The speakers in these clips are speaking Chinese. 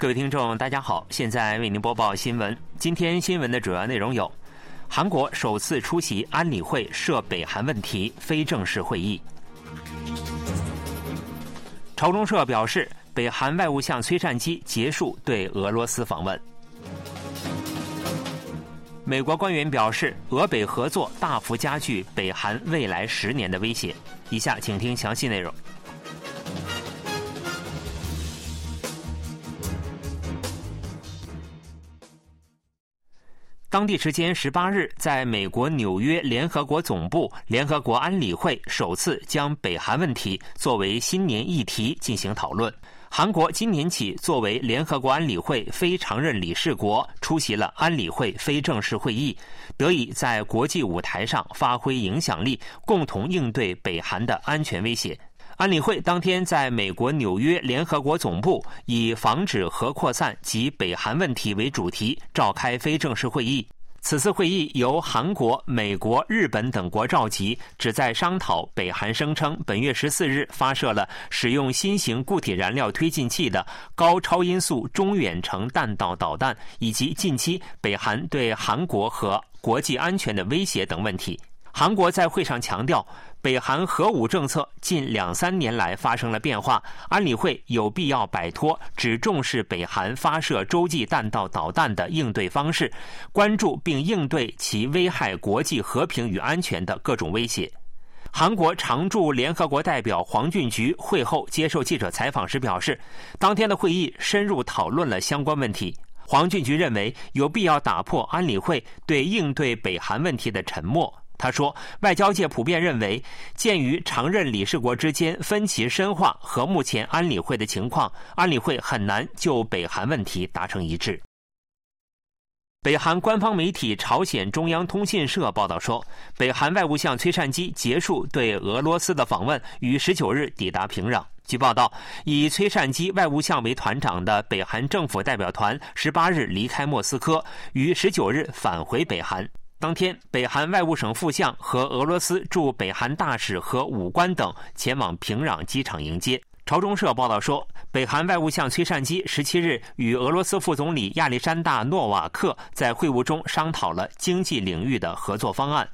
各位听众，大家好，现在为您播报新闻。今天新闻的主要内容有：韩国首次出席安理会涉北韩问题非正式会议；朝中社表示，北韩外务相崔善基结束对俄罗斯访问；美国官员表示，俄北合作大幅加剧北韩未来十年的威胁。以下请听详细内容。当地时间十八日，在美国纽约联合国总部，联合国安理会首次将北韩问题作为新年议题进行讨论。韩国今年起作为联合国安理会非常任理事国，出席了安理会非正式会议，得以在国际舞台上发挥影响力，共同应对北韩的安全威胁。安理会当天在美国纽约联合国总部，以防止核扩散及北韩问题为主题召开非正式会议。此次会议由韩国、美国、日本等国召集，旨在商讨北韩声称本月十四日发射了使用新型固体燃料推进器的高超音速中远程弹道导弹，以及近期北韩对韩国和国际安全的威胁等问题。韩国在会上强调，北韩核武政策近两三年来发生了变化，安理会有必要摆脱只重视北韩发射洲际弹道导弹的应对方式，关注并应对其危害国际和平与安全的各种威胁。韩国常驻联合国代表黄俊菊会后接受记者采访时表示，当天的会议深入讨论了相关问题。黄俊菊认为有必要打破安理会对应对北韩问题的沉默。他说：“外交界普遍认为，鉴于常任理事国之间分歧深化和目前安理会的情况，安理会很难就北韩问题达成一致。”北韩官方媒体朝鲜中央通信社报道说，北韩外务相崔善基结束对俄罗斯的访问，于十九日抵达平壤。据报道，以崔善基外务相为团长的北韩政府代表团十八日离开莫斯科，于十九日返回北韩。当天，北韩外务省副相和俄罗斯驻北韩大使和武官等前往平壤机场迎接。朝中社报道说，北韩外务相崔善基十七日与俄罗斯副总理亚历山大·诺瓦克在会晤中商讨了经济领域的合作方案，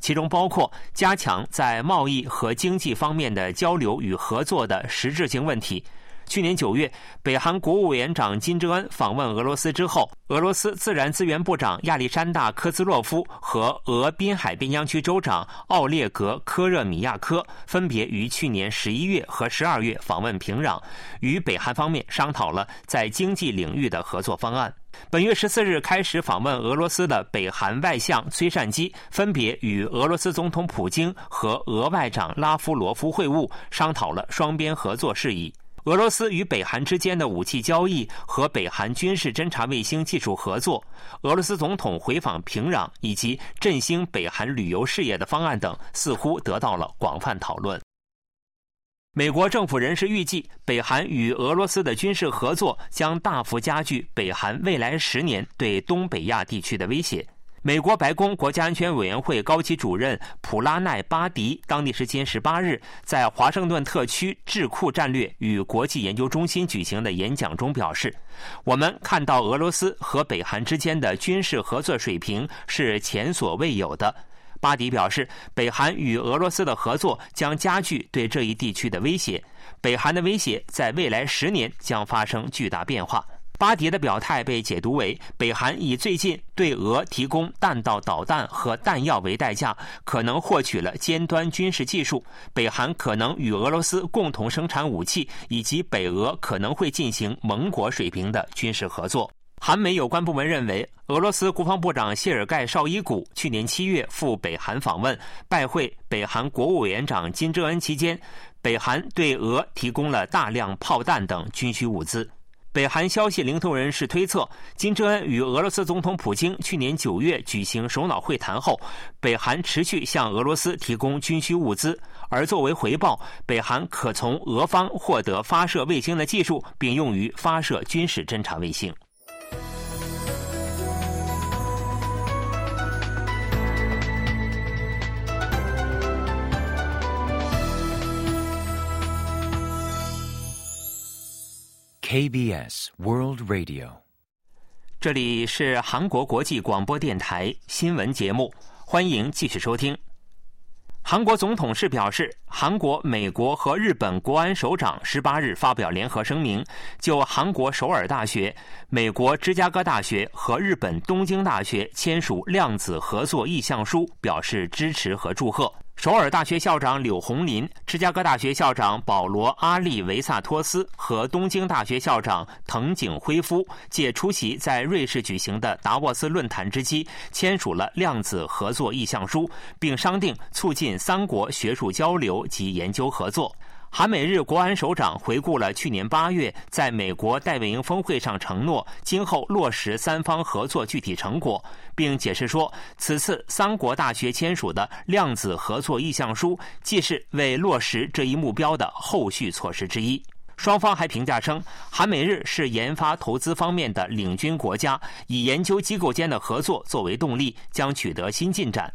其中包括加强在贸易和经济方面的交流与合作的实质性问题。去年九月，北韩国务委员长金正恩访问俄罗斯之后，俄罗斯自然资源部长亚历山大·科兹洛夫和俄滨海边疆区州长奥列格·科热米亚科分别于去年十一月和十二月访问平壤，与北韩方面商讨了在经济领域的合作方案。本月十四日开始访问俄罗斯的北韩外相崔善基，分别与俄罗斯总统普京和俄外长拉夫罗夫会晤，商讨了双边合作事宜。俄罗斯与北韩之间的武器交易和北韩军事侦察卫星技术合作，俄罗斯总统回访平壤以及振兴北韩旅游事业的方案等，似乎得到了广泛讨论。美国政府人士预计，北韩与俄罗斯的军事合作将大幅加剧北韩未来十年对东北亚地区的威胁。美国白宫国家安全委员会高级主任普拉奈巴迪当地时间十八日在华盛顿特区智库战略与国际研究中心举行的演讲中表示：“我们看到俄罗斯和北韩之间的军事合作水平是前所未有的。”巴迪表示，北韩与俄罗斯的合作将加剧对这一地区的威胁，北韩的威胁在未来十年将发生巨大变化。巴迪的表态被解读为，北韩以最近对俄提供弹道导弹和弹药为代价，可能获取了尖端军事技术。北韩可能与俄罗斯共同生产武器，以及北俄可能会进行盟国水平的军事合作。韩美有关部门认为，俄罗斯国防部长谢尔盖绍伊古去年七月赴北韩访问，拜会北韩国务委员长金正恩期间，北韩对俄提供了大量炮弹等军需物资。北韩消息灵通人士推测，金正恩与俄罗斯总统普京去年九月举行首脑会谈后，北韩持续向俄罗斯提供军需物资，而作为回报，北韩可从俄方获得发射卫星的技术，并用于发射军事侦察卫星。KBS World Radio，这里是韩国国际广播电台新闻节目，欢迎继续收听。韩国总统室表示，韩国、美国和日本国安首长十八日发表联合声明，就韩国首尔大学、美国芝加哥大学和日本东京大学签署量子合作意向书表示支持和祝贺。首尔大学校长柳红林、芝加哥大学校长保罗·阿利维萨托斯和东京大学校长藤井辉夫借出席在瑞士举行的达沃斯论坛之机，签署了量子合作意向书，并商定促进三国学术交流及研究合作。韩美日国安首长回顾了去年八月在美国戴维营峰会上承诺今后落实三方合作具体成果，并解释说，此次三国大学签署的量子合作意向书，既是为落实这一目标的后续措施之一。双方还评价称，韩美日是研发投资方面的领军国家，以研究机构间的合作作为动力，将取得新进展。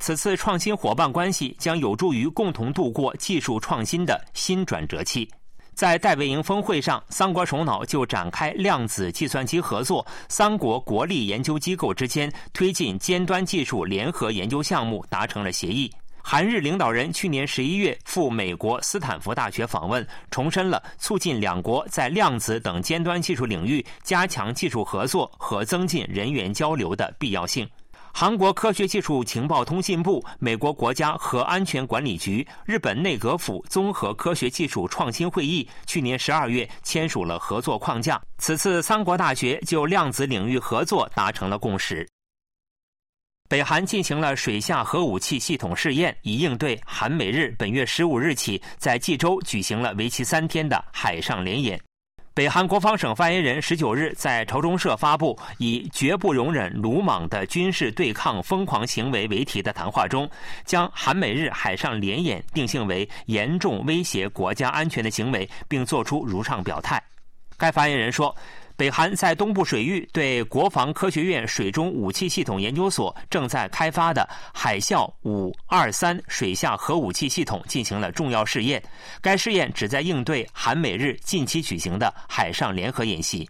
此次创新伙伴关系将有助于共同度过技术创新的新转折期。在戴维营峰会上，三国首脑就展开量子计算机合作、三国国立研究机构之间推进尖端技术联合研究项目达成了协议。韩日领导人去年十一月赴美国斯坦福大学访问，重申了促进两国在量子等尖端技术领域加强技术合作和增进人员交流的必要性。韩国科学技术情报通信部、美国国家核安全管理局、日本内阁府综合科学技术创新会议去年十二月签署了合作框架。此次三国大学就量子领域合作达成了共识。北韩进行了水下核武器系统试验，以应对韩美日本月十五日起在济州举行了为期三天的海上联演。北韩国防省发言人十九日在朝中社发布以“绝不容忍鲁莽的军事对抗疯狂行为”为题的谈话中，将韩美日海上联演定性为严重威胁国家安全的行为，并作出如上表态。该发言人说。北韩在东部水域对国防科学院水中武器系统研究所正在开发的海啸五二三水下核武器系统进行了重要试验。该试验旨在应对韩美日近期举行的海上联合演习，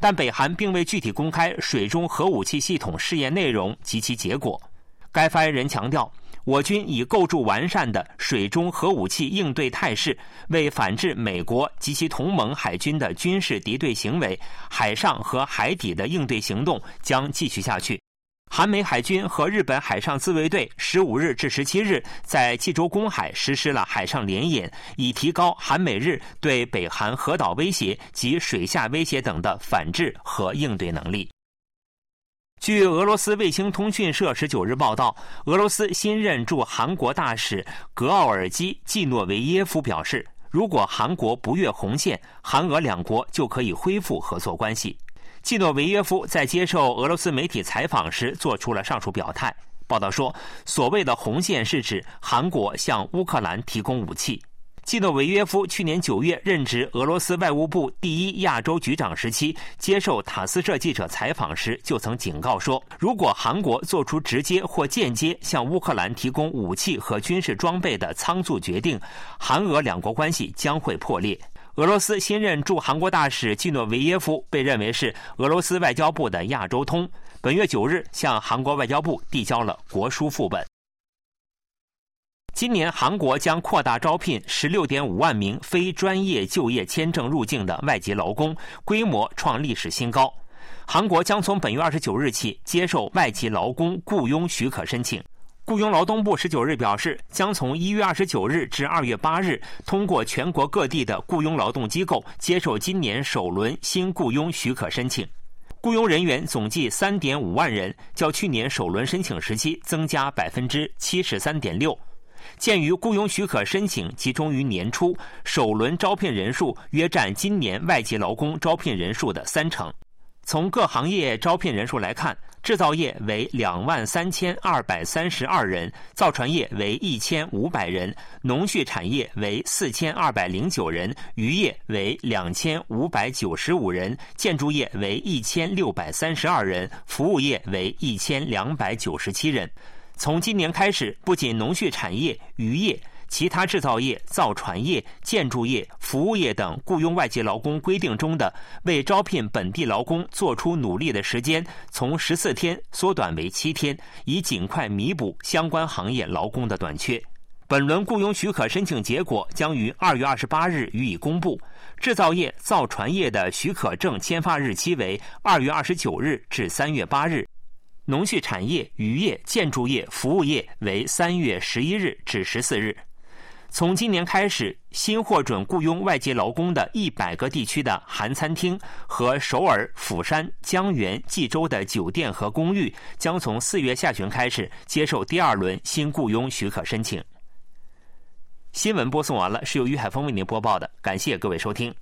但北韩并未具体公开水中核武器系统试验内容及其结果。该发言人强调。我军已构筑完善的水中核武器应对态势，为反制美国及其同盟海军的军事敌对行为，海上和海底的应对行动将继续下去。韩美海军和日本海上自卫队十五日至十七日在济州公海实施了海上联演，以提高韩美日对北韩核岛威胁及水下威胁等的反制和应对能力。据俄罗斯卫星通讯社十九日报道，俄罗斯新任驻韩国大使格奥尔基·季诺维耶夫表示，如果韩国不越红线，韩俄两国就可以恢复合作关系。季诺维耶夫在接受俄罗斯媒体采访时做出了上述表态。报道说，所谓的红线是指韩国向乌克兰提供武器。季诺维约夫去年九月任职俄罗斯外务部第一亚洲局长时期，接受塔斯社记者采访时就曾警告说，如果韩国做出直接或间接向乌克兰提供武器和军事装备的仓促决定，韩俄两国关系将会破裂。俄罗斯新任驻韩国大使季诺维耶夫被认为是俄罗斯外交部的亚洲通，本月九日向韩国外交部递交了国书副本。今年，韩国将扩大招聘十六点五万名非专业就业签证入境的外籍劳工，规模创历史新高。韩国将从本月二十九日起接受外籍劳工雇佣许可申请。雇佣劳动部十九日表示，将从一月二十九日至二月八日，通过全国各地的雇佣劳动机构接受今年首轮新雇佣许可申请。雇佣人员总计三点五万人，较去年首轮申请时期增加百分之七十三点六。鉴于雇佣许可申请集中于年初，首轮招聘人数约占今年外籍劳工招聘人数的三成。从各行业招聘人数来看，制造业为两万三千二百三十二人，造船业为一千五百人，农畜产业为四千二百零九人，渔业为两千五百九十五人，建筑业为一千六百三十二人，服务业为一千两百九十七人。从今年开始，不仅农畜产业、渔业、其他制造业、造船业、建筑业、服务业等雇佣外籍劳工规定中的为招聘本地劳工做出努力的时间，从十四天缩短为七天，以尽快弥补相关行业劳工的短缺。本轮雇佣许可申请结果将于二月二十八日予以公布。制造业、造船业的许可证签发日期为二月二十九日至三月八日；农畜产业、渔业、建筑业、服务业为三月十一日至十四日。从今年开始，新获准雇佣外籍劳工的一百个地区的韩餐厅和首尔、釜山、江原、济州的酒店和公寓，将从四月下旬开始接受第二轮新雇佣许可申请。新闻播送完了，是由于海峰为您播报的，感谢各位收听。